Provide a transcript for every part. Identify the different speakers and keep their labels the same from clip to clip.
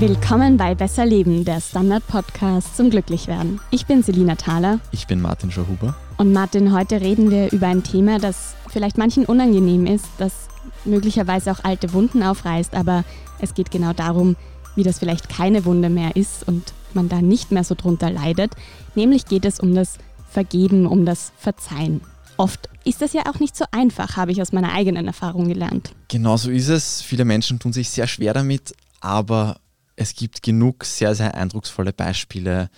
Speaker 1: Willkommen bei Besser Leben, der Standard-Podcast zum Glücklichwerden. Ich bin Selina Thaler.
Speaker 2: Ich bin Martin Schauhuber.
Speaker 1: Und Martin, heute reden wir über ein Thema, das vielleicht manchen unangenehm ist, das möglicherweise auch alte Wunden aufreißt, aber es geht genau darum, wie das vielleicht keine Wunde mehr ist und man da nicht mehr so drunter leidet. Nämlich geht es um das Vergeben, um das Verzeihen. Oft ist das ja auch nicht so einfach, habe ich aus meiner eigenen Erfahrung gelernt.
Speaker 2: Genau so ist es. Viele Menschen tun sich sehr schwer damit, aber es gibt genug sehr, sehr eindrucksvolle Beispiele,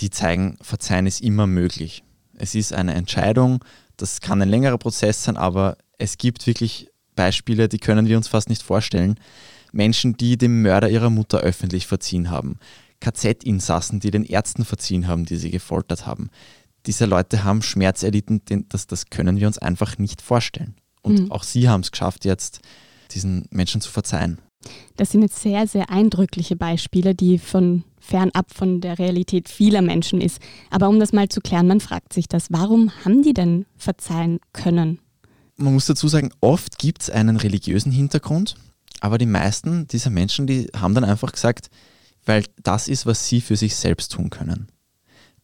Speaker 2: die zeigen, Verzeihen ist immer möglich. Es ist eine Entscheidung, das kann ein längerer Prozess sein, aber es gibt wirklich Beispiele, die können wir uns fast nicht vorstellen. Menschen, die dem Mörder ihrer Mutter öffentlich verziehen haben. KZ-Insassen, die den Ärzten verziehen haben, die sie gefoltert haben. Diese Leute haben Schmerz erlitten, das, das können wir uns einfach nicht vorstellen. Und mhm. auch sie haben es geschafft, jetzt diesen Menschen zu verzeihen.
Speaker 1: Das sind jetzt sehr, sehr eindrückliche Beispiele, die von fernab von der Realität vieler Menschen ist. Aber um das mal zu klären, man fragt sich das, warum haben die denn verzeihen können?
Speaker 2: Man muss dazu sagen, oft gibt es einen religiösen Hintergrund, aber die meisten dieser Menschen, die haben dann einfach gesagt, weil das ist, was sie für sich selbst tun können.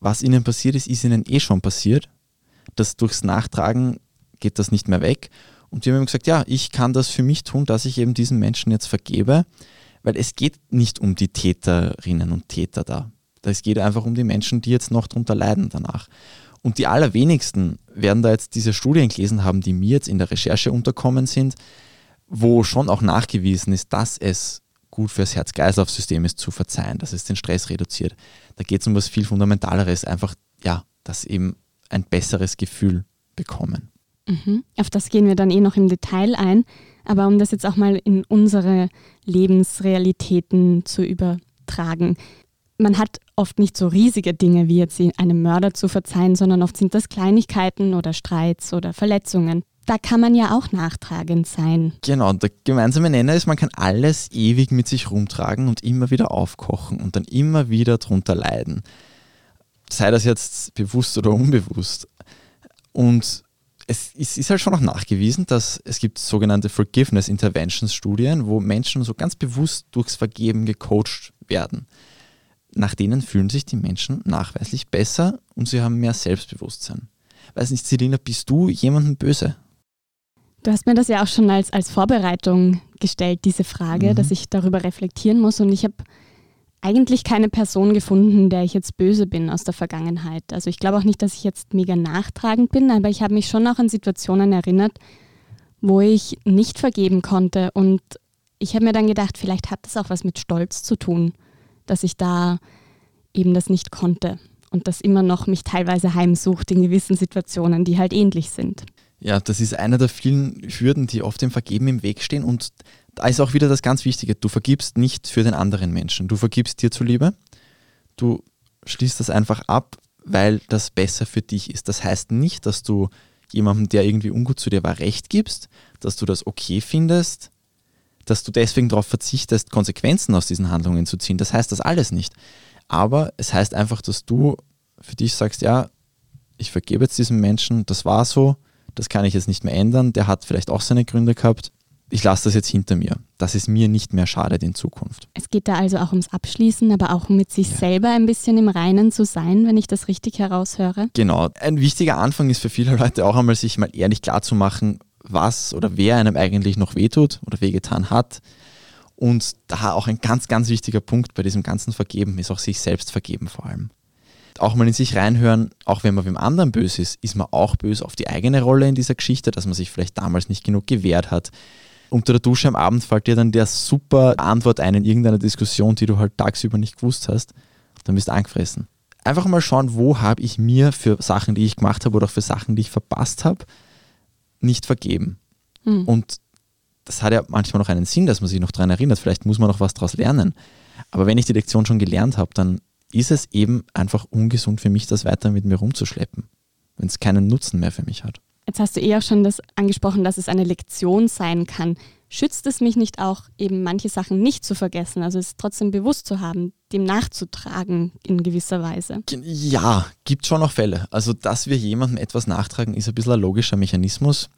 Speaker 2: Was ihnen passiert ist, ist ihnen eh schon passiert. Das durchs Nachtragen geht das nicht mehr weg und wir haben gesagt, ja, ich kann das für mich tun, dass ich eben diesen Menschen jetzt vergebe, weil es geht nicht um die Täterinnen und Täter da. Es geht einfach um die Menschen, die jetzt noch darunter leiden danach. Und die allerwenigsten werden da jetzt diese Studien gelesen haben, die mir jetzt in der Recherche unterkommen sind, wo schon auch nachgewiesen ist, dass es gut fürs Herz-Kreislauf-System ist, zu verzeihen, dass es den Stress reduziert. Da geht es um was viel Fundamentaleres, einfach, ja, dass eben ein besseres Gefühl bekommen.
Speaker 1: Mhm. Auf das gehen wir dann eh noch im Detail ein. Aber um das jetzt auch mal in unsere Lebensrealitäten zu übertragen. Man hat oft nicht so riesige Dinge wie jetzt einem Mörder zu verzeihen, sondern oft sind das Kleinigkeiten oder Streits oder Verletzungen. Da kann man ja auch nachtragend sein.
Speaker 2: Genau, und der gemeinsame Nenner ist, man kann alles ewig mit sich rumtragen und immer wieder aufkochen und dann immer wieder drunter leiden. Sei das jetzt bewusst oder unbewusst. Und es ist, halt schon auch nachgewiesen, dass es gibt sogenannte Forgiveness Interventions Studien, wo Menschen so ganz bewusst durchs Vergeben gecoacht werden. Nach denen fühlen sich die Menschen nachweislich besser und sie haben mehr Selbstbewusstsein. Weiß nicht, Selina, bist du jemandem böse?
Speaker 1: Du hast mir das ja auch schon als, als Vorbereitung gestellt, diese Frage, mhm. dass ich darüber reflektieren muss. Und ich habe eigentlich keine Person gefunden, der ich jetzt böse bin aus der Vergangenheit. Also ich glaube auch nicht, dass ich jetzt mega nachtragend bin, aber ich habe mich schon auch an Situationen erinnert, wo ich nicht vergeben konnte. Und ich habe mir dann gedacht, vielleicht hat das auch was mit Stolz zu tun, dass ich da eben das nicht konnte und das immer noch mich teilweise heimsucht in gewissen Situationen, die halt ähnlich sind.
Speaker 2: Ja, das ist einer der vielen Hürden, die oft dem Vergeben im Weg stehen und da ist auch wieder das ganz Wichtige, du vergibst nicht für den anderen Menschen, du vergibst dir zuliebe, du schließt das einfach ab, weil das besser für dich ist. Das heißt nicht, dass du jemandem, der irgendwie ungut zu dir war, recht gibst, dass du das okay findest, dass du deswegen darauf verzichtest, Konsequenzen aus diesen Handlungen zu ziehen. Das heißt das alles nicht. Aber es heißt einfach, dass du für dich sagst, ja, ich vergebe jetzt diesem Menschen, das war so, das kann ich jetzt nicht mehr ändern, der hat vielleicht auch seine Gründe gehabt, ich lasse das jetzt hinter mir, dass es mir nicht mehr schadet in Zukunft.
Speaker 1: Es geht da also auch ums Abschließen, aber auch mit sich ja. selber ein bisschen im Reinen zu sein, wenn ich das richtig heraushöre.
Speaker 2: Genau. Ein wichtiger Anfang ist für viele Leute auch einmal, sich mal ehrlich klar zu machen, was oder wer einem eigentlich noch wehtut oder wehgetan hat. Und da auch ein ganz, ganz wichtiger Punkt bei diesem ganzen Vergeben ist auch sich selbst vergeben vor allem. Auch mal in sich reinhören, auch wenn man wem anderen böse ist, ist man auch böse auf die eigene Rolle in dieser Geschichte, dass man sich vielleicht damals nicht genug gewehrt hat, unter der Dusche am Abend fällt dir dann der super Antwort ein in irgendeiner Diskussion, die du halt tagsüber nicht gewusst hast, dann bist du angefressen. Einfach mal schauen, wo habe ich mir für Sachen, die ich gemacht habe oder auch für Sachen, die ich verpasst habe, nicht vergeben. Mhm. Und das hat ja manchmal noch einen Sinn, dass man sich noch daran erinnert. Vielleicht muss man noch was daraus lernen. Aber wenn ich die Lektion schon gelernt habe, dann ist es eben einfach ungesund für mich, das weiter mit mir rumzuschleppen, wenn es keinen Nutzen mehr für mich hat.
Speaker 1: Jetzt hast du eh auch schon das angesprochen, dass es eine Lektion sein kann. Schützt es mich nicht auch, eben manche Sachen nicht zu vergessen, also es trotzdem bewusst zu haben, dem nachzutragen in gewisser Weise?
Speaker 2: Ja, gibt schon noch Fälle. Also, dass wir jemandem etwas nachtragen, ist ein bisschen ein logischer Mechanismus.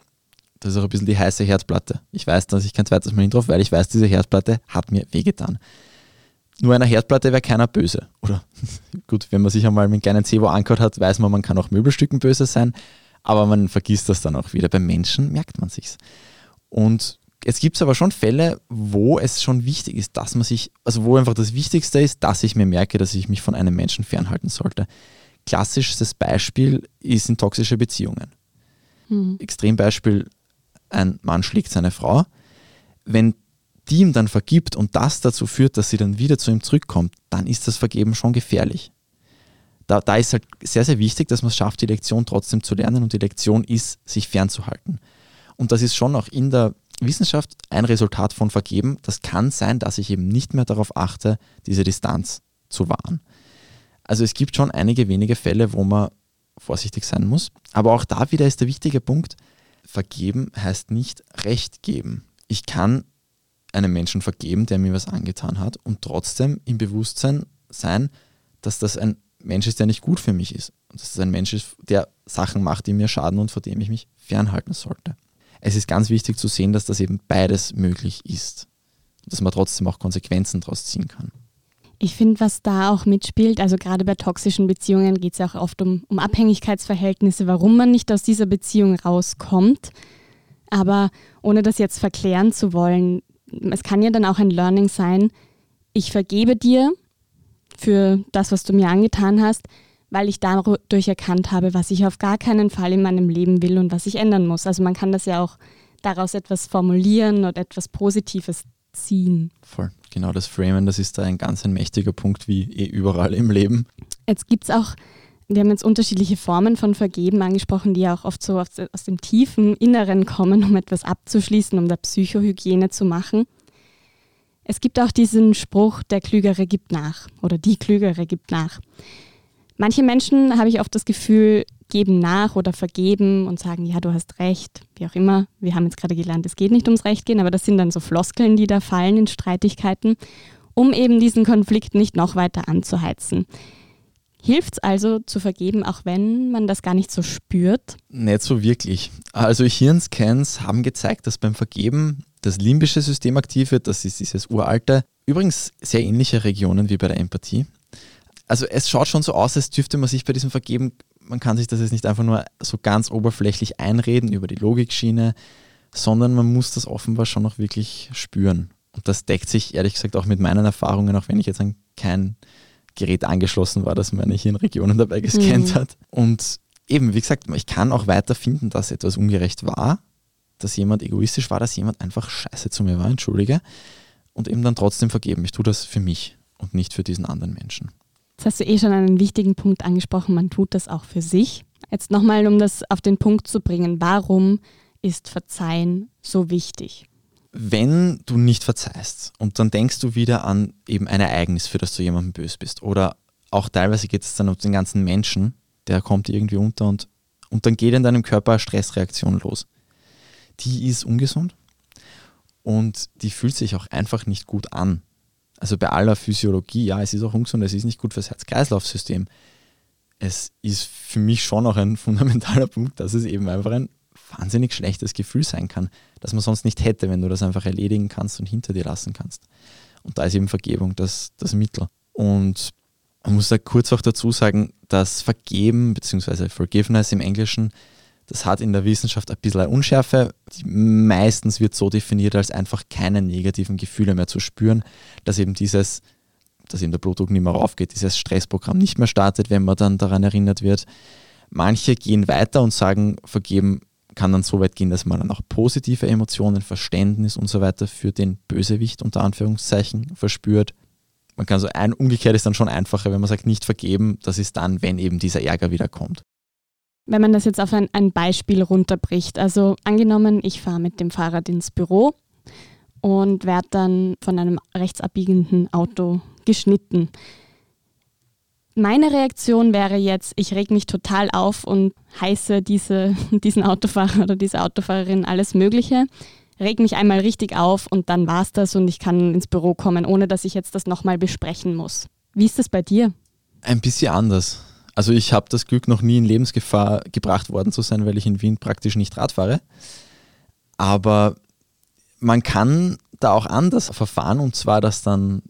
Speaker 2: Das ist auch ein bisschen die heiße Herdplatte. Ich weiß, dass ich kein zweites Mal hin drauf, weil ich weiß, diese Herdplatte hat mir wehgetan. nur einer Herdplatte wäre keiner böse. Oder gut, wenn man sich einmal mit einem kleinen Zevo angehört hat, weiß man, man kann auch Möbelstücken böse sein, aber man vergisst das dann auch wieder. Beim Menschen merkt man sich's. Und es gibt aber schon Fälle, wo es schon wichtig ist, dass man sich, also wo einfach das Wichtigste ist, dass ich mir merke, dass ich mich von einem Menschen fernhalten sollte. Klassisches Beispiel ist in toxische Beziehungen. Mhm. Extrembeispiel, ein Mann schlägt seine Frau. Wenn die ihm dann vergibt und das dazu führt, dass sie dann wieder zu ihm zurückkommt, dann ist das Vergeben schon gefährlich. Da, da ist halt sehr, sehr wichtig, dass man es schafft, die Lektion trotzdem zu lernen und die Lektion ist, sich fernzuhalten. Und das ist schon auch in der Wissenschaft ein Resultat von Vergeben. Das kann sein, dass ich eben nicht mehr darauf achte, diese Distanz zu wahren. Also es gibt schon einige wenige Fälle, wo man vorsichtig sein muss. Aber auch da wieder ist der wichtige Punkt, vergeben heißt nicht Recht geben. Ich kann einem Menschen vergeben, der mir was angetan hat und trotzdem im Bewusstsein sein, dass das ein Mensch ist, der nicht gut für mich ist. Und dass das ein Mensch ist, der Sachen macht, die mir schaden und vor dem ich mich fernhalten sollte. Es ist ganz wichtig zu sehen, dass das eben beides möglich ist. Dass man trotzdem auch Konsequenzen daraus ziehen kann.
Speaker 1: Ich finde, was da auch mitspielt, also gerade bei toxischen Beziehungen geht es ja auch oft um, um Abhängigkeitsverhältnisse, warum man nicht aus dieser Beziehung rauskommt. Aber ohne das jetzt verklären zu wollen, es kann ja dann auch ein Learning sein, ich vergebe dir für das, was du mir angetan hast, weil ich dadurch erkannt habe, was ich auf gar keinen Fall in meinem Leben will und was ich ändern muss. Also man kann das ja auch daraus etwas formulieren oder etwas Positives ziehen.
Speaker 2: Voll, genau das Framen, das ist da ein ganz ein mächtiger Punkt wie eh überall im Leben.
Speaker 1: Jetzt gibt es auch, wir haben jetzt unterschiedliche Formen von Vergeben angesprochen, die ja auch oft so aus, aus dem tiefen Inneren kommen, um etwas abzuschließen, um da Psychohygiene zu machen. Es gibt auch diesen Spruch, der Klügere gibt nach oder die Klügere gibt nach. Manche Menschen, habe ich oft das Gefühl, geben nach oder vergeben und sagen, ja, du hast recht, wie auch immer. Wir haben jetzt gerade gelernt, es geht nicht ums Recht gehen, aber das sind dann so Floskeln, die da fallen in Streitigkeiten, um eben diesen Konflikt nicht noch weiter anzuheizen. Hilft es also zu vergeben, auch wenn man das gar nicht so spürt?
Speaker 2: Nicht so wirklich. Also Hirnscans haben gezeigt, dass beim Vergeben das limbische System aktiv wird, das ist dieses uralte, übrigens sehr ähnliche Regionen wie bei der Empathie. Also es schaut schon so aus, als dürfte man sich bei diesem Vergeben man kann sich das jetzt nicht einfach nur so ganz oberflächlich einreden über die Logikschiene, sondern man muss das offenbar schon noch wirklich spüren. Und das deckt sich ehrlich gesagt auch mit meinen Erfahrungen, auch wenn ich jetzt kein Gerät angeschlossen war, das meine Hirnregionen dabei gescannt mhm. hat. Und eben, wie gesagt, ich kann auch weiter finden, dass etwas ungerecht war, dass jemand egoistisch war, dass jemand einfach scheiße zu mir war, entschuldige, und eben dann trotzdem vergeben. Ich tue das für mich und nicht für diesen anderen Menschen.
Speaker 1: Jetzt hast du eh schon einen wichtigen Punkt angesprochen, man tut das auch für sich. Jetzt nochmal, um das auf den Punkt zu bringen, warum ist Verzeihen so wichtig?
Speaker 2: Wenn du nicht verzeihst und dann denkst du wieder an eben ein Ereignis, für das du jemandem böse bist oder auch teilweise geht es dann um den ganzen Menschen, der kommt irgendwie unter und, und dann geht in deinem Körper eine Stressreaktion los. Die ist ungesund und die fühlt sich auch einfach nicht gut an. Also bei aller Physiologie, ja, es ist auch ungesund, es ist nicht gut fürs Herz-Kreislauf-System. Es ist für mich schon auch ein fundamentaler Punkt, dass es eben einfach ein wahnsinnig schlechtes Gefühl sein kann, das man sonst nicht hätte, wenn du das einfach erledigen kannst und hinter dir lassen kannst. Und da ist eben Vergebung das, das Mittel. Und man muss da kurz auch dazu sagen, dass Vergeben bzw. Forgiveness im Englischen das hat in der Wissenschaft ein bisschen eine Unschärfe. Meistens wird so definiert, als einfach keine negativen Gefühle mehr zu spüren, dass eben dieses, dass eben der Blutdruck nicht mehr raufgeht, dieses Stressprogramm nicht mehr startet, wenn man dann daran erinnert wird. Manche gehen weiter und sagen, vergeben kann dann so weit gehen, dass man dann auch positive Emotionen, Verständnis und so weiter für den Bösewicht unter Anführungszeichen verspürt. Man kann so ein, umgekehrt ist dann schon einfacher, wenn man sagt, nicht vergeben, das ist dann, wenn eben dieser Ärger wieder kommt.
Speaker 1: Wenn man das jetzt auf ein, ein Beispiel runterbricht, also angenommen, ich fahre mit dem Fahrrad ins Büro und werde dann von einem rechtsabbiegenden Auto geschnitten. Meine Reaktion wäre jetzt, ich reg mich total auf und heiße diese, diesen Autofahrer oder diese Autofahrerin alles Mögliche, reg mich einmal richtig auf und dann war's das und ich kann ins Büro kommen, ohne dass ich jetzt das nochmal besprechen muss. Wie ist das bei dir?
Speaker 2: Ein bisschen anders. Also ich habe das Glück, noch nie in Lebensgefahr gebracht worden zu sein, weil ich in Wien praktisch nicht Rad fahre. Aber man kann da auch anders verfahren und zwar, dass dann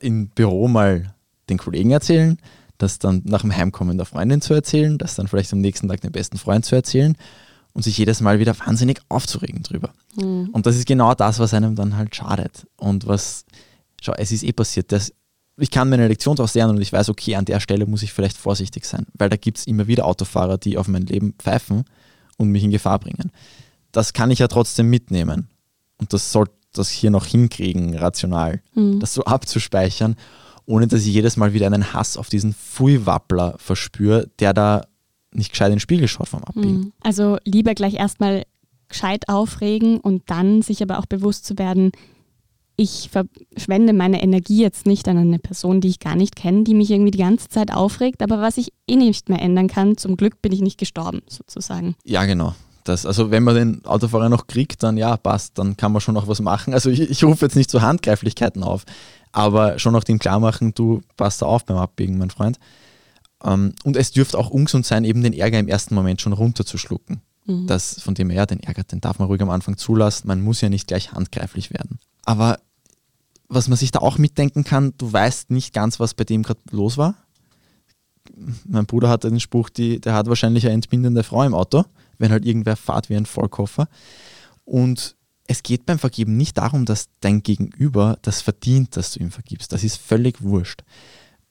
Speaker 2: im Büro mal den Kollegen erzählen, das dann nach dem Heimkommen der Freundin zu erzählen, das dann vielleicht am nächsten Tag dem besten Freund zu erzählen und sich jedes Mal wieder wahnsinnig aufzuregen drüber. Mhm. Und das ist genau das, was einem dann halt schadet. Und was, schau, es ist eh passiert, das, ich kann meine Lektion daraus lernen und ich weiß, okay, an der Stelle muss ich vielleicht vorsichtig sein, weil da gibt es immer wieder Autofahrer, die auf mein Leben pfeifen und mich in Gefahr bringen. Das kann ich ja trotzdem mitnehmen. Und das sollte das hier noch hinkriegen, rational, mhm. das so abzuspeichern, ohne dass ich jedes Mal wieder einen Hass auf diesen Pfui-Wappler verspüre, der da nicht gescheit in den Spiegel schaut vom Abbiegen. Mhm.
Speaker 1: Also lieber gleich erstmal gescheit aufregen und dann sich aber auch bewusst zu werden, ich verschwende meine Energie jetzt nicht an eine Person, die ich gar nicht kenne, die mich irgendwie die ganze Zeit aufregt, aber was ich eh nicht mehr ändern kann, zum Glück bin ich nicht gestorben, sozusagen.
Speaker 2: Ja, genau. Das, also wenn man den Autofahrer noch kriegt, dann ja, passt, dann kann man schon noch was machen. Also ich, ich rufe jetzt nicht zu Handgreiflichkeiten auf, aber schon noch dem klar machen, du passt da auf beim Abbiegen, mein Freund. Ähm, und es dürfte auch ungesund sein, eben den Ärger im ersten Moment schon runterzuschlucken. Mhm. Das, von dem her, den Ärger, den darf man ruhig am Anfang zulassen. Man muss ja nicht gleich handgreiflich werden. Aber was man sich da auch mitdenken kann, du weißt nicht ganz, was bei dem gerade los war. Mein Bruder hatte den Spruch, die, der hat wahrscheinlich eine entbindende Frau im Auto, wenn halt irgendwer fahrt wie ein Vollkoffer. Und es geht beim Vergeben nicht darum, dass dein Gegenüber das verdient, dass du ihm vergibst. Das ist völlig wurscht.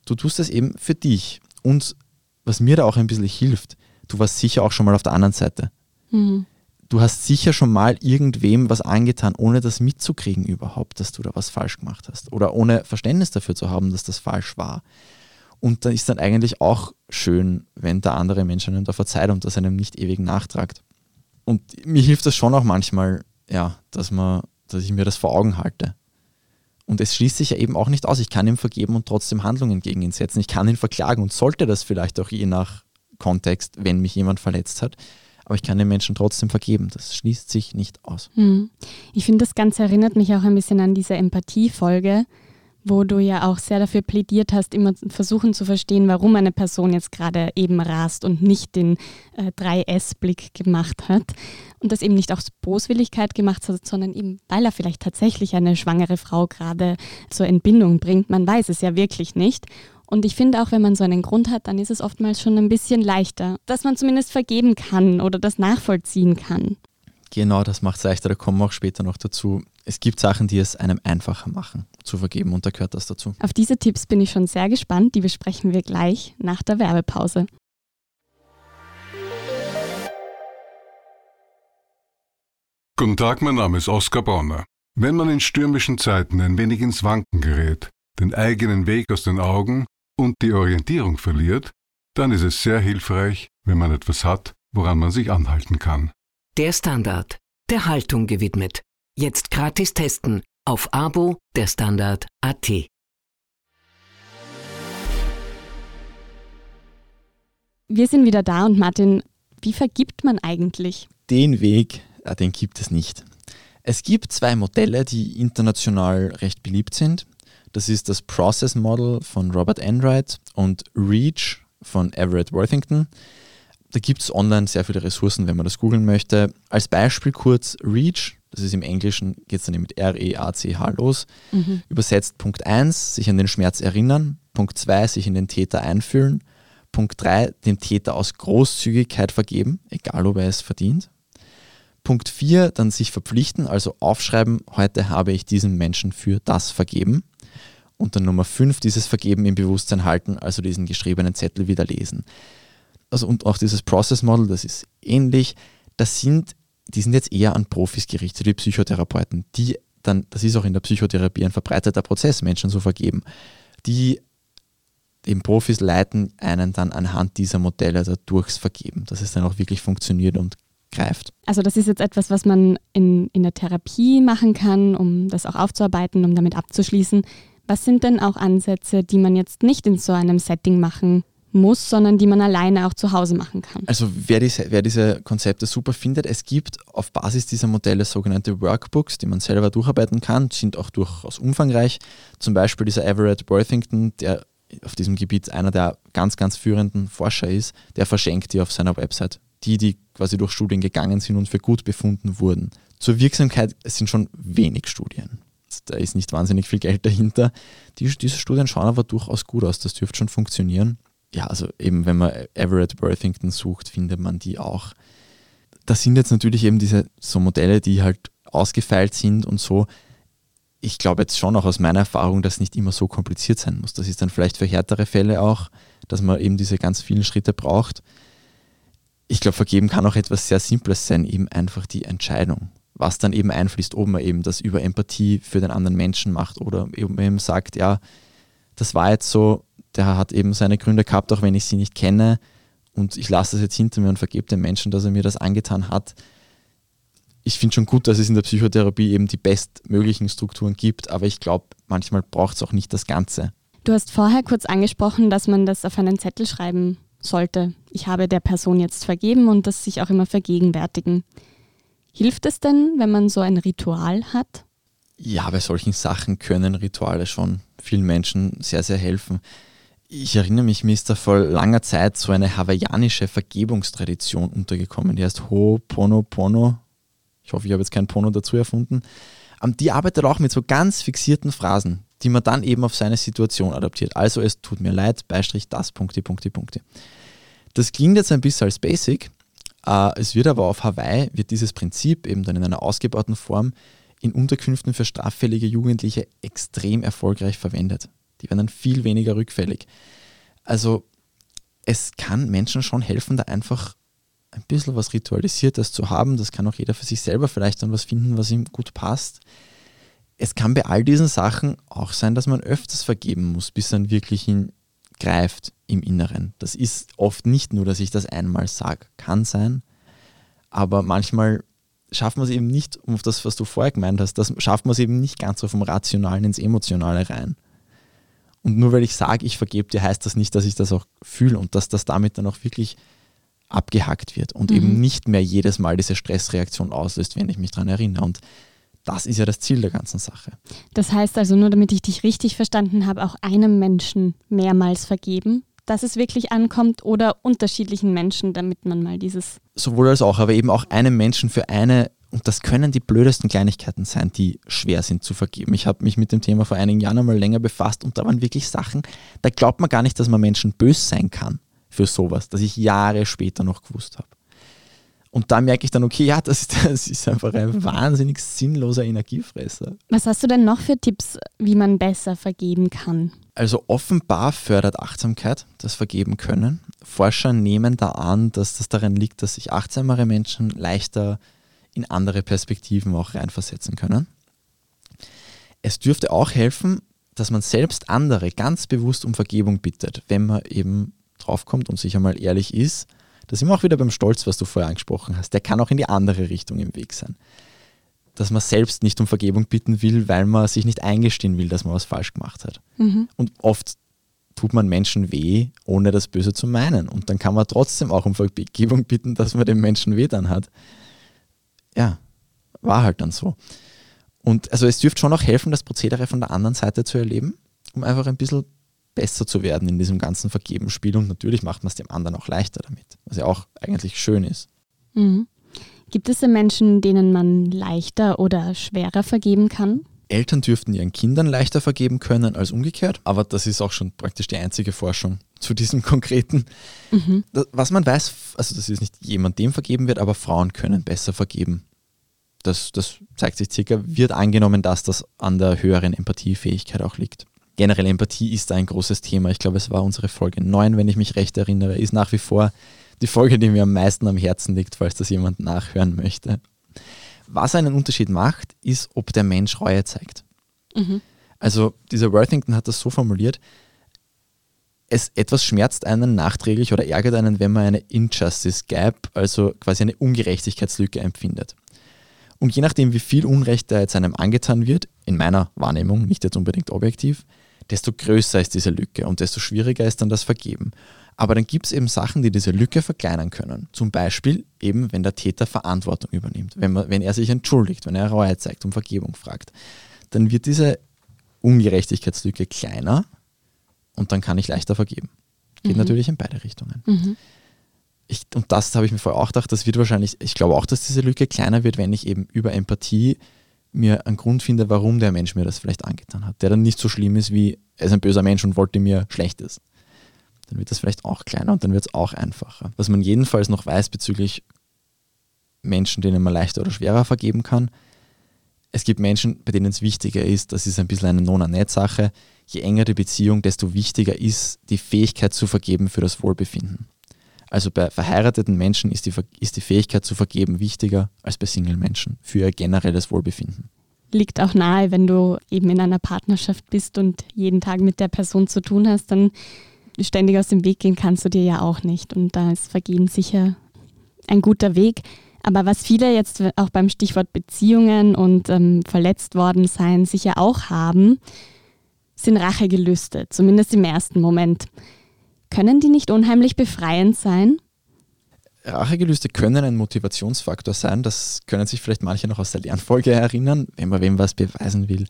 Speaker 2: Du tust das eben für dich. Und was mir da auch ein bisschen hilft, du warst sicher auch schon mal auf der anderen Seite. Mhm du hast sicher schon mal irgendwem was angetan, ohne das mitzukriegen überhaupt, dass du da was falsch gemacht hast oder ohne Verständnis dafür zu haben, dass das falsch war. Und da ist dann eigentlich auch schön, wenn der andere Mensch einem da verzeiht und das einem nicht ewig nachtragt. Und mir hilft das schon auch manchmal, ja, dass, man, dass ich mir das vor Augen halte. Und es schließt sich ja eben auch nicht aus. Ich kann ihm vergeben und trotzdem Handlungen gegen ihn setzen. Ich kann ihn verklagen und sollte das vielleicht auch je nach Kontext, wenn mich jemand verletzt hat aber ich kann den Menschen trotzdem vergeben. Das schließt sich nicht aus. Hm.
Speaker 1: Ich finde, das Ganze erinnert mich auch ein bisschen an diese Empathie-Folge, wo du ja auch sehr dafür plädiert hast, immer versuchen zu verstehen, warum eine Person jetzt gerade eben rast und nicht den äh, 3S-Blick gemacht hat. Und das eben nicht aus Boswilligkeit gemacht hat, sondern eben, weil er vielleicht tatsächlich eine schwangere Frau gerade zur Entbindung bringt. Man weiß es ja wirklich nicht. Und ich finde auch, wenn man so einen Grund hat, dann ist es oftmals schon ein bisschen leichter, dass man zumindest vergeben kann oder das nachvollziehen kann.
Speaker 2: Genau, das macht es leichter. Da kommen wir auch später noch dazu. Es gibt Sachen, die es einem einfacher machen, zu vergeben und da gehört das dazu.
Speaker 1: Auf diese Tipps bin ich schon sehr gespannt. Die besprechen wir gleich nach der Werbepause.
Speaker 3: Guten Tag, mein Name ist Oskar Bonner. Wenn man in stürmischen Zeiten ein wenig ins Wanken gerät, den eigenen Weg aus den Augen und die Orientierung verliert, dann ist es sehr hilfreich, wenn man etwas hat, woran man sich anhalten kann.
Speaker 4: Der Standard, der Haltung gewidmet. Jetzt gratis testen auf Abo der Standard AT.
Speaker 1: Wir sind wieder da und Martin, wie vergibt man eigentlich?
Speaker 2: Den Weg, den gibt es nicht. Es gibt zwei Modelle, die international recht beliebt sind. Das ist das Process Model von Robert Enright und Reach von Everett Worthington. Da gibt es online sehr viele Ressourcen, wenn man das googeln möchte. Als Beispiel kurz Reach, das ist im Englischen, geht es dann mit R-E-A-C-H los. Mhm. Übersetzt Punkt 1, sich an den Schmerz erinnern. Punkt 2, sich in den Täter einfühlen. Punkt 3, dem Täter aus Großzügigkeit vergeben, egal ob er es verdient. Punkt 4, dann sich verpflichten, also aufschreiben, heute habe ich diesem Menschen für das vergeben. Und dann Nummer 5, dieses Vergeben im Bewusstsein halten, also diesen geschriebenen Zettel wieder lesen. Also und auch dieses Process Model, das ist ähnlich. Das sind, die sind jetzt eher an Profis gerichtet, wie Psychotherapeuten, die dann, das ist auch in der Psychotherapie ein verbreiteter Prozess, Menschen zu vergeben. Die eben Profis leiten einen dann anhand dieser Modelle durchs Vergeben, dass es dann auch wirklich funktioniert und greift.
Speaker 1: Also das ist jetzt etwas, was man in, in der Therapie machen kann, um das auch aufzuarbeiten, um damit abzuschließen. Was sind denn auch Ansätze, die man jetzt nicht in so einem Setting machen muss, sondern die man alleine auch zu Hause machen kann?
Speaker 2: Also wer diese, wer diese Konzepte super findet, es gibt auf Basis dieser Modelle sogenannte Workbooks, die man selber durcharbeiten kann, sind auch durchaus umfangreich. Zum Beispiel dieser Everett Worthington, der auf diesem Gebiet einer der ganz, ganz führenden Forscher ist, der verschenkt die auf seiner Website. Die, die quasi durch Studien gegangen sind und für gut befunden wurden. Zur Wirksamkeit sind schon wenig Studien. da ist nicht wahnsinnig viel Geld dahinter. Die, diese Studien schauen aber durchaus gut aus, das dürfte schon funktionieren. Ja, also eben, wenn man Everett Worthington sucht, findet man die auch. Das sind jetzt natürlich eben diese so Modelle, die halt ausgefeilt sind und so. Ich glaube jetzt schon auch aus meiner Erfahrung, dass nicht immer so kompliziert sein muss. Das ist dann vielleicht für härtere Fälle auch, dass man eben diese ganz vielen Schritte braucht. Ich glaube, vergeben kann auch etwas sehr Simples sein, eben einfach die Entscheidung was dann eben einfließt, ob man eben das über Empathie für den anderen Menschen macht oder eben sagt, ja, das war jetzt so, der hat eben seine Gründe gehabt, auch wenn ich sie nicht kenne und ich lasse das jetzt hinter mir und vergebe dem Menschen, dass er mir das angetan hat. Ich finde schon gut, dass es in der Psychotherapie eben die bestmöglichen Strukturen gibt, aber ich glaube, manchmal braucht es auch nicht das Ganze.
Speaker 1: Du hast vorher kurz angesprochen, dass man das auf einen Zettel schreiben sollte. Ich habe der Person jetzt vergeben und das sich auch immer vergegenwärtigen. Hilft es denn, wenn man so ein Ritual hat?
Speaker 2: Ja, bei solchen Sachen können Rituale schon vielen Menschen sehr, sehr helfen. Ich erinnere mich, mir ist da vor langer Zeit so eine hawaiianische Vergebungstradition untergekommen. Die heißt Ho'oponopono. Ich hoffe, ich habe jetzt kein Pono dazu erfunden. Die arbeitet auch mit so ganz fixierten Phrasen, die man dann eben auf seine Situation adaptiert. Also es tut mir leid, Beistrich das, Punkte, Punkte, Punkte. Das klingt jetzt ein bisschen als Basic, äh, es wird aber auf Hawaii, wird dieses Prinzip eben dann in einer ausgebauten Form in Unterkünften für straffällige Jugendliche extrem erfolgreich verwendet. Die werden dann viel weniger rückfällig. Also es kann Menschen schon helfen, da einfach ein bisschen was Ritualisiertes zu haben. Das kann auch jeder für sich selber vielleicht dann was finden, was ihm gut passt. Es kann bei all diesen Sachen auch sein, dass man öfters vergeben muss, bis dann wirklich in greift im Inneren. Das ist oft nicht nur, dass ich das einmal sage, kann sein, aber manchmal schafft man es eben nicht, um auf das, was du vorher gemeint hast, das schafft man es eben nicht ganz so vom Rationalen ins Emotionale rein. Und nur weil ich sage, ich vergebe dir, heißt das nicht, dass ich das auch fühle und dass das damit dann auch wirklich abgehackt wird und mhm. eben nicht mehr jedes Mal diese Stressreaktion auslöst, wenn ich mich daran erinnere. Und das ist ja das Ziel der ganzen Sache.
Speaker 1: Das heißt also, nur damit ich dich richtig verstanden habe, auch einem Menschen mehrmals vergeben, dass es wirklich ankommt oder unterschiedlichen Menschen, damit man mal dieses.
Speaker 2: Sowohl als auch, aber eben auch einem Menschen für eine, und das können die blödesten Kleinigkeiten sein, die schwer sind zu vergeben. Ich habe mich mit dem Thema vor einigen Jahren einmal länger befasst und da waren wirklich Sachen, da glaubt man gar nicht, dass man Menschen bös sein kann für sowas, das ich Jahre später noch gewusst habe. Und da merke ich dann, okay, ja, das, das ist einfach ein wahnsinnig sinnloser Energiefresser.
Speaker 1: Was hast du denn noch für Tipps, wie man besser vergeben kann?
Speaker 2: Also offenbar fördert Achtsamkeit das Vergeben können. Forscher nehmen da an, dass das daran liegt, dass sich achtsamere Menschen leichter in andere Perspektiven auch reinversetzen können. Es dürfte auch helfen, dass man selbst andere ganz bewusst um Vergebung bittet, wenn man eben draufkommt und sich einmal ehrlich ist da sind wir auch wieder beim Stolz, was du vorher angesprochen hast. Der kann auch in die andere Richtung im Weg sein. Dass man selbst nicht um Vergebung bitten will, weil man sich nicht eingestehen will, dass man was falsch gemacht hat. Mhm. Und oft tut man Menschen weh, ohne das Böse zu meinen. Und dann kann man trotzdem auch um Vergebung bitten, dass man dem Menschen weh dann hat. Ja, war halt dann so. Und also es dürfte schon auch helfen, das Prozedere von der anderen Seite zu erleben, um einfach ein bisschen besser zu werden in diesem ganzen Vergebenspiel und natürlich macht man es dem anderen auch leichter damit, was ja auch eigentlich schön ist.
Speaker 1: Mhm. Gibt es denn Menschen, denen man leichter oder schwerer vergeben kann?
Speaker 2: Eltern dürften ihren Kindern leichter vergeben können als umgekehrt, aber das ist auch schon praktisch die einzige Forschung zu diesem konkreten. Mhm. Was man weiß, also das ist nicht jemand, dem vergeben wird, aber Frauen können besser vergeben. Das, das zeigt sich circa, wird angenommen, dass das an der höheren Empathiefähigkeit auch liegt generell Empathie ist ein großes Thema. Ich glaube, es war unsere Folge 9, wenn ich mich recht erinnere, ist nach wie vor die Folge, die mir am meisten am Herzen liegt, falls das jemand nachhören möchte. Was einen Unterschied macht, ist, ob der Mensch Reue zeigt. Mhm. Also dieser Worthington hat das so formuliert, es etwas schmerzt einen nachträglich oder ärgert einen, wenn man eine Injustice Gap, also quasi eine Ungerechtigkeitslücke empfindet. Und je nachdem, wie viel Unrecht da jetzt einem angetan wird, in meiner Wahrnehmung, nicht jetzt unbedingt objektiv, desto größer ist diese Lücke und desto schwieriger ist dann das Vergeben. Aber dann gibt es eben Sachen, die diese Lücke verkleinern können. Zum Beispiel eben, wenn der Täter Verantwortung übernimmt, wenn, man, wenn er sich entschuldigt, wenn er Reue zeigt, um Vergebung fragt. Dann wird diese Ungerechtigkeitslücke kleiner und dann kann ich leichter vergeben. Geht mhm. natürlich in beide Richtungen. Mhm. Ich, und das habe ich mir vorher auch gedacht, das wird wahrscheinlich, ich glaube auch, dass diese Lücke kleiner wird, wenn ich eben über Empathie mir einen Grund finde, warum der Mensch mir das vielleicht angetan hat, der dann nicht so schlimm ist wie, er ist ein böser Mensch und wollte mir Schlechtes. Dann wird das vielleicht auch kleiner und dann wird es auch einfacher. Was man jedenfalls noch weiß bezüglich Menschen, denen man leichter oder schwerer vergeben kann, es gibt Menschen, bei denen es wichtiger ist, das ist ein bisschen eine Nona-Net-Sache, je enger die Beziehung, desto wichtiger ist die Fähigkeit zu vergeben für das Wohlbefinden. Also bei verheirateten Menschen ist die, ist die Fähigkeit zu vergeben wichtiger als bei Single-Menschen für ihr generelles Wohlbefinden.
Speaker 1: Liegt auch nahe, wenn du eben in einer Partnerschaft bist und jeden Tag mit der Person zu tun hast, dann ständig aus dem Weg gehen kannst du dir ja auch nicht. Und da ist Vergeben sicher ein guter Weg. Aber was viele jetzt auch beim Stichwort Beziehungen und ähm, verletzt worden sein sicher auch haben, sind Rachegelüste, zumindest im ersten Moment. Können die nicht unheimlich befreiend sein?
Speaker 2: Rachegelüste können ein Motivationsfaktor sein. Das können sich vielleicht manche noch aus der Lernfolge erinnern, wenn man wem was beweisen will.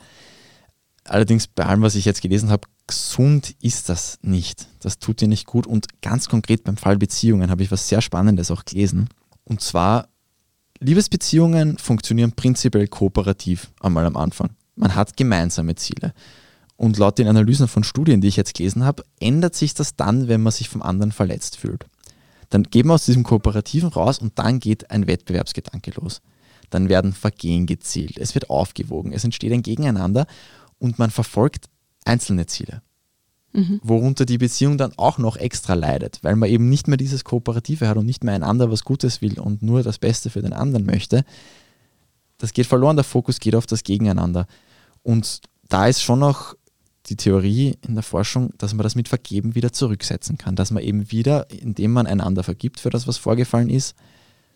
Speaker 2: Allerdings bei allem, was ich jetzt gelesen habe, gesund ist das nicht. Das tut dir nicht gut. Und ganz konkret beim Fall Beziehungen habe ich was sehr Spannendes auch gelesen. Und zwar, Liebesbeziehungen funktionieren prinzipiell kooperativ einmal am Anfang. Man hat gemeinsame Ziele. Und laut den Analysen von Studien, die ich jetzt gelesen habe, ändert sich das dann, wenn man sich vom anderen verletzt fühlt. Dann geht man aus diesem Kooperativen raus und dann geht ein Wettbewerbsgedanke los. Dann werden Vergehen gezielt, es wird aufgewogen, es entsteht ein Gegeneinander und man verfolgt einzelne Ziele. Mhm. Worunter die Beziehung dann auch noch extra leidet, weil man eben nicht mehr dieses Kooperative hat und nicht mehr einander was Gutes will und nur das Beste für den anderen möchte. Das geht verloren, der Fokus geht auf das Gegeneinander. Und da ist schon noch die Theorie in der Forschung, dass man das mit Vergeben wieder zurücksetzen kann, dass man eben wieder, indem man einander vergibt für das, was vorgefallen ist,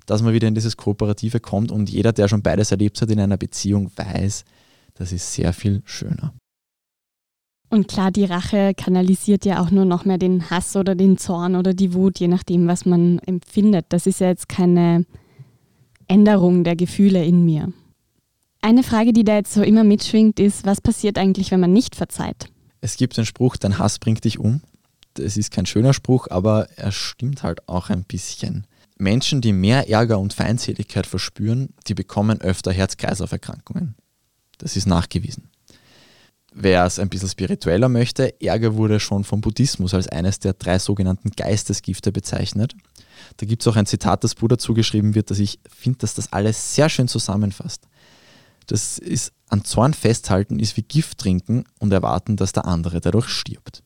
Speaker 2: dass man wieder in dieses Kooperative kommt und jeder, der schon beides erlebt hat in einer Beziehung, weiß, das ist sehr viel schöner.
Speaker 1: Und klar, die Rache kanalisiert ja auch nur noch mehr den Hass oder den Zorn oder die Wut, je nachdem, was man empfindet. Das ist ja jetzt keine Änderung der Gefühle in mir. Eine Frage, die da jetzt so immer mitschwingt, ist, was passiert eigentlich, wenn man nicht verzeiht?
Speaker 2: Es gibt den Spruch, dein Hass bringt dich um. Das ist kein schöner Spruch, aber er stimmt halt auch ein bisschen. Menschen, die mehr Ärger und Feindseligkeit verspüren, die bekommen öfter Herz-Kreislauf-Erkrankungen. Das ist nachgewiesen. Wer es ein bisschen spiritueller möchte, Ärger wurde schon vom Buddhismus als eines der drei sogenannten Geistesgifte bezeichnet. Da gibt es auch ein Zitat, das Buddha zugeschrieben wird, dass ich finde, dass das alles sehr schön zusammenfasst. Das ist an Zorn festhalten ist wie Gift trinken und erwarten, dass der andere dadurch stirbt.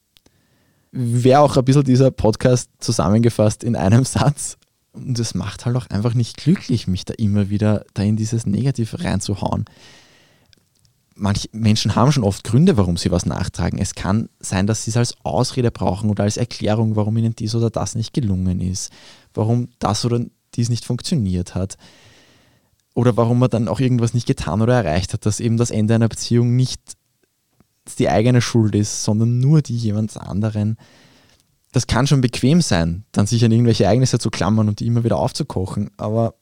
Speaker 2: Wäre auch ein bisschen dieser Podcast zusammengefasst in einem Satz. Und es macht halt auch einfach nicht glücklich, mich da immer wieder da in dieses Negative reinzuhauen. Manche Menschen haben schon oft Gründe, warum sie was nachtragen. Es kann sein, dass sie es als Ausrede brauchen oder als Erklärung, warum ihnen dies oder das nicht gelungen ist, warum das oder dies nicht funktioniert hat oder warum man dann auch irgendwas nicht getan oder erreicht hat, dass eben das Ende einer Beziehung nicht die eigene Schuld ist, sondern nur die jemand anderen. Das kann schon bequem sein, dann sich an irgendwelche Ereignisse zu klammern und die immer wieder aufzukochen, aber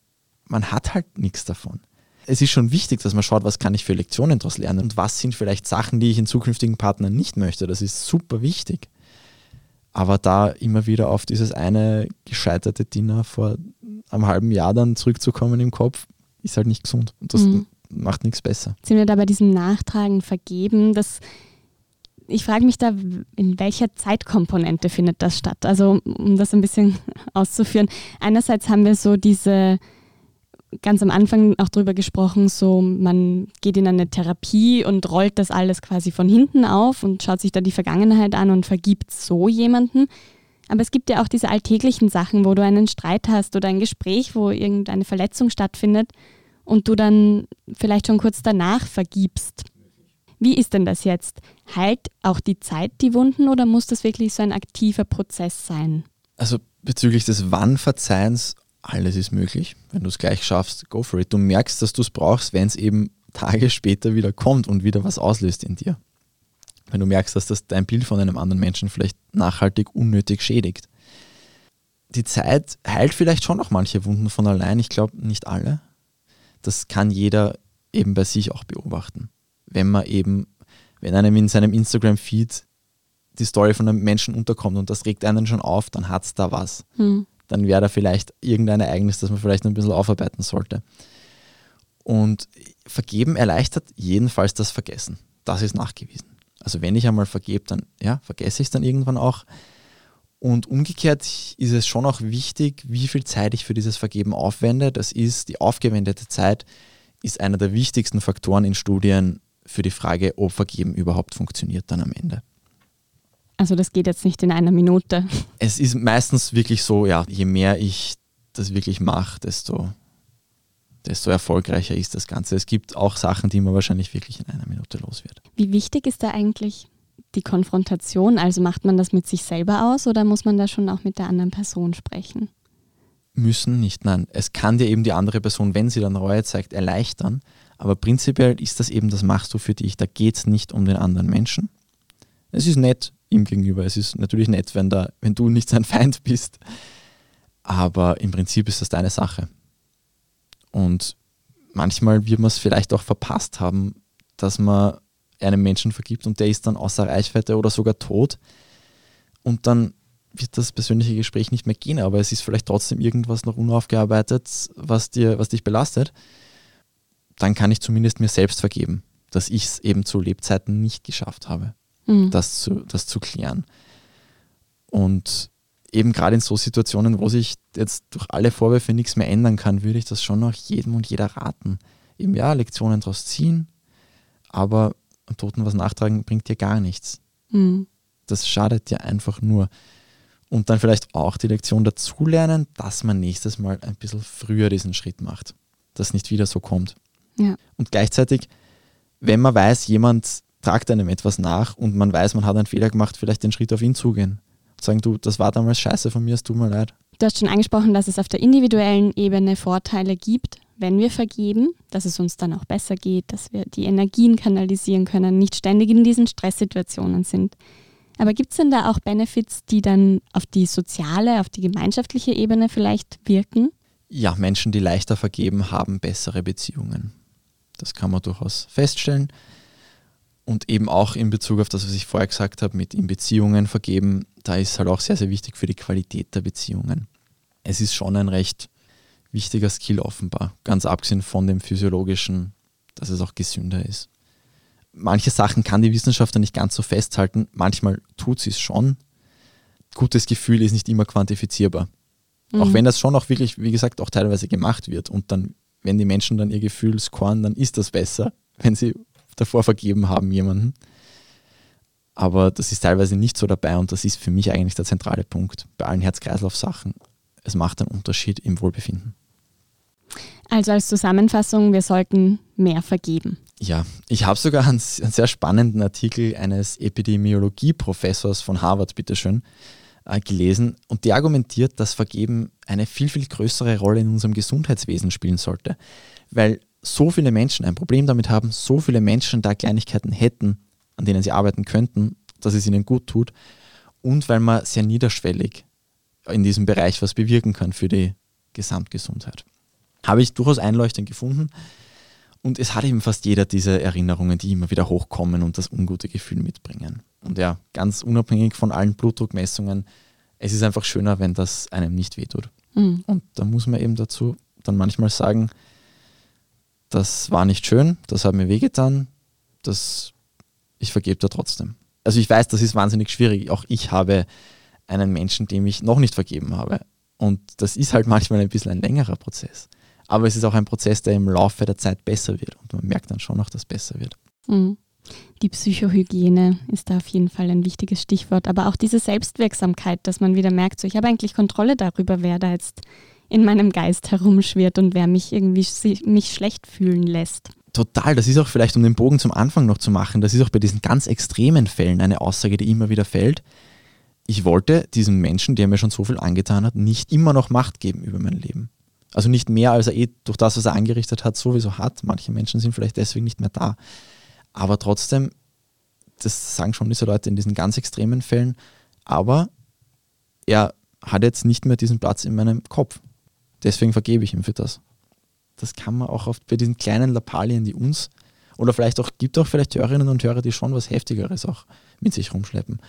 Speaker 2: man hat halt nichts davon. Es ist schon wichtig, dass man schaut, was kann ich für Lektionen daraus lernen und was sind vielleicht Sachen, die ich in zukünftigen Partnern nicht möchte. Das ist super wichtig. Aber da immer wieder auf dieses eine gescheiterte Dinner vor einem halben Jahr dann zurückzukommen im Kopf, ist halt nicht gesund. Und das mhm. macht nichts besser.
Speaker 1: Sind wir da bei diesem Nachtragen vergeben? Das, ich frage mich da, in welcher Zeitkomponente findet das statt? Also, um das ein bisschen auszuführen. Einerseits haben wir so diese, ganz am Anfang auch drüber gesprochen, so man geht in eine Therapie und rollt das alles quasi von hinten auf und schaut sich da die Vergangenheit an und vergibt so jemanden. Aber es gibt ja auch diese alltäglichen Sachen, wo du einen Streit hast oder ein Gespräch, wo irgendeine Verletzung stattfindet und du dann vielleicht schon kurz danach vergibst. Wie ist denn das jetzt? Heilt auch die Zeit die Wunden oder muss das wirklich so ein aktiver Prozess sein?
Speaker 2: Also bezüglich des Wann-Verzeihens, alles ist möglich. Wenn du es gleich schaffst, go for it. Du merkst, dass du es brauchst, wenn es eben Tage später wieder kommt und wieder was auslöst in dir wenn du merkst, dass das dein Bild von einem anderen Menschen vielleicht nachhaltig unnötig schädigt. Die Zeit heilt vielleicht schon noch manche Wunden von allein, ich glaube nicht alle. Das kann jeder eben bei sich auch beobachten. Wenn man eben, wenn einem in seinem Instagram-Feed die Story von einem Menschen unterkommt und das regt einen schon auf, dann hat es da was. Hm. Dann wäre da vielleicht irgendein Ereignis, das man vielleicht ein bisschen aufarbeiten sollte. Und Vergeben erleichtert jedenfalls das Vergessen. Das ist nachgewiesen. Also wenn ich einmal vergebe, dann ja, vergesse ich es dann irgendwann auch. Und umgekehrt ist es schon auch wichtig, wie viel Zeit ich für dieses Vergeben aufwende. Das ist die aufgewendete Zeit, ist einer der wichtigsten Faktoren in Studien für die Frage, ob Vergeben überhaupt funktioniert dann am Ende.
Speaker 1: Also das geht jetzt nicht in einer Minute.
Speaker 2: Es ist meistens wirklich so, ja, je mehr ich das wirklich mache, desto, desto erfolgreicher ist das Ganze. Es gibt auch Sachen, die man wahrscheinlich wirklich in einer Minute los wird.
Speaker 1: Wie wichtig ist da eigentlich die Konfrontation? Also macht man das mit sich selber aus oder muss man da schon auch mit der anderen Person sprechen?
Speaker 2: Müssen nicht, nein. Es kann dir eben die andere Person, wenn sie dann Reue zeigt, erleichtern. Aber prinzipiell ist das eben, das machst du für dich. Da geht es nicht um den anderen Menschen. Es ist nett, ihm gegenüber. Es ist natürlich nett, wenn, da, wenn du nicht sein Feind bist. Aber im Prinzip ist das deine Sache. Und manchmal wird man es vielleicht auch verpasst haben, dass man einem Menschen vergibt und der ist dann außer Reichweite oder sogar tot. Und dann wird das persönliche Gespräch nicht mehr gehen, aber es ist vielleicht trotzdem irgendwas noch unaufgearbeitet, was, dir, was dich belastet. Dann kann ich zumindest mir selbst vergeben, dass ich es eben zu Lebzeiten nicht geschafft habe mhm. das, zu, das zu klären. Und eben gerade in so Situationen, wo sich jetzt durch alle Vorwürfe nichts mehr ändern kann, würde ich das schon noch jedem und jeder raten. Eben ja, Lektionen daraus ziehen, aber am Toten was nachtragen bringt dir gar nichts. Mhm. Das schadet dir einfach nur. Und dann vielleicht auch die Lektion dazulernen, dass man nächstes Mal ein bisschen früher diesen Schritt macht, dass nicht wieder so kommt. Ja. Und gleichzeitig, wenn man weiß, jemand tragt einem etwas nach und man weiß, man hat einen Fehler gemacht, vielleicht den Schritt auf ihn zugehen. Und sagen, du, das war damals scheiße von mir, es tut mir leid.
Speaker 1: Du hast schon angesprochen, dass es auf der individuellen Ebene Vorteile gibt, wenn wir vergeben, dass es uns dann auch besser geht, dass wir die Energien kanalisieren können, nicht ständig in diesen Stresssituationen sind. Aber gibt es denn da auch Benefits, die dann auf die soziale, auf die gemeinschaftliche Ebene vielleicht wirken?
Speaker 2: Ja, Menschen, die leichter vergeben, haben bessere Beziehungen. Das kann man durchaus feststellen. Und eben auch in Bezug auf das, was ich vorher gesagt habe, mit in Beziehungen vergeben, da ist halt auch sehr, sehr wichtig für die Qualität der Beziehungen. Es ist schon ein recht wichtiger Skill offenbar, ganz abgesehen von dem physiologischen, dass es auch gesünder ist. Manche Sachen kann die Wissenschaft nicht ganz so festhalten, manchmal tut sie es schon. Gutes Gefühl ist nicht immer quantifizierbar. Mhm. Auch wenn das schon auch wirklich, wie gesagt, auch teilweise gemacht wird und dann, wenn die Menschen dann ihr Gefühl scoren, dann ist das besser, wenn sie davor vergeben haben, jemanden. Aber das ist teilweise nicht so dabei und das ist für mich eigentlich der zentrale Punkt bei allen Herz-Kreislauf-Sachen. Es macht einen Unterschied im Wohlbefinden.
Speaker 1: Also als Zusammenfassung, wir sollten mehr vergeben.
Speaker 2: Ja, ich habe sogar einen, einen, sehr spannenden Artikel eines Epidemiologie-Professors von Harvard, bitteschön, äh, gelesen und der argumentiert, dass Vergeben eine viel, viel größere Rolle in unserem Gesundheitswesen spielen sollte. Weil so viele Menschen ein Problem damit haben, so viele Menschen da Kleinigkeiten hätten, an denen sie arbeiten könnten, dass es ihnen gut tut und weil man sehr niederschwellig in diesem Bereich was bewirken kann für die Gesamtgesundheit. Habe ich durchaus einleuchtend gefunden und es hat eben fast jeder diese Erinnerungen, die immer wieder hochkommen und das ungute Gefühl mitbringen. Und ja, ganz unabhängig von allen Blutdruckmessungen, es ist einfach schöner, wenn das einem nicht wehtut. Mhm. Und da muss man eben dazu dann manchmal sagen, das war nicht schön, das hat mir wehgetan, das, ich vergebe da trotzdem. Also ich weiß, das ist wahnsinnig schwierig. Auch ich habe einen Menschen, dem ich noch nicht vergeben habe. Und das ist halt manchmal ein bisschen ein längerer Prozess. Aber es ist auch ein Prozess, der im Laufe der Zeit besser wird. Und man merkt dann schon noch, dass es besser wird.
Speaker 1: Mhm. Die Psychohygiene ist da auf jeden Fall ein wichtiges Stichwort. Aber auch diese Selbstwirksamkeit, dass man wieder merkt, so ich habe eigentlich Kontrolle darüber, wer da jetzt in meinem Geist herumschwirrt und wer mich irgendwie mich schlecht fühlen lässt.
Speaker 2: Total, das ist auch vielleicht, um den Bogen zum Anfang noch zu machen, das ist auch bei diesen ganz extremen Fällen eine Aussage, die immer wieder fällt. Ich wollte diesem Menschen, der mir schon so viel angetan hat, nicht immer noch Macht geben über mein Leben. Also nicht mehr, als er eh durch das, was er angerichtet hat, sowieso hat. Manche Menschen sind vielleicht deswegen nicht mehr da. Aber trotzdem, das sagen schon diese Leute in diesen ganz extremen Fällen, aber er hat jetzt nicht mehr diesen Platz in meinem Kopf. Deswegen vergebe ich ihm für das. Das kann man auch oft bei diesen kleinen Lappalien, die uns, oder vielleicht auch, gibt auch vielleicht Hörerinnen und Hörer, die schon was Heftigeres auch mit sich rumschleppen.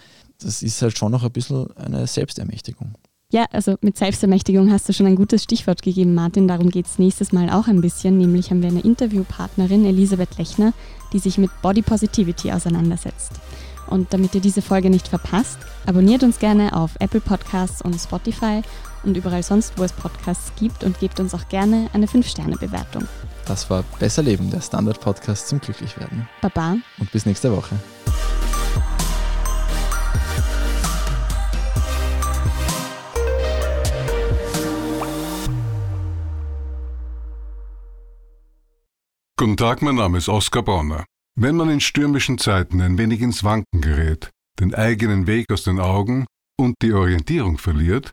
Speaker 2: Das ist halt schon noch ein bisschen eine Selbstermächtigung.
Speaker 1: Ja, also mit Selbstermächtigung hast du schon ein gutes Stichwort gegeben, Martin. Darum geht es nächstes Mal auch ein bisschen. Nämlich haben wir eine Interviewpartnerin, Elisabeth Lechner, die sich mit Body Positivity auseinandersetzt. Und damit ihr diese Folge nicht verpasst, abonniert uns gerne auf Apple Podcasts und Spotify und überall sonst, wo es Podcasts gibt und gebt uns auch gerne eine 5-Sterne-Bewertung.
Speaker 2: Das war Besser Leben, der Standard-Podcast zum Glücklichwerden.
Speaker 1: Baba.
Speaker 2: Und bis nächste Woche.
Speaker 3: Guten Tag, mein Name ist Oskar Bonner. Wenn man in stürmischen Zeiten ein wenig ins Wanken gerät, den eigenen Weg aus den Augen und die Orientierung verliert,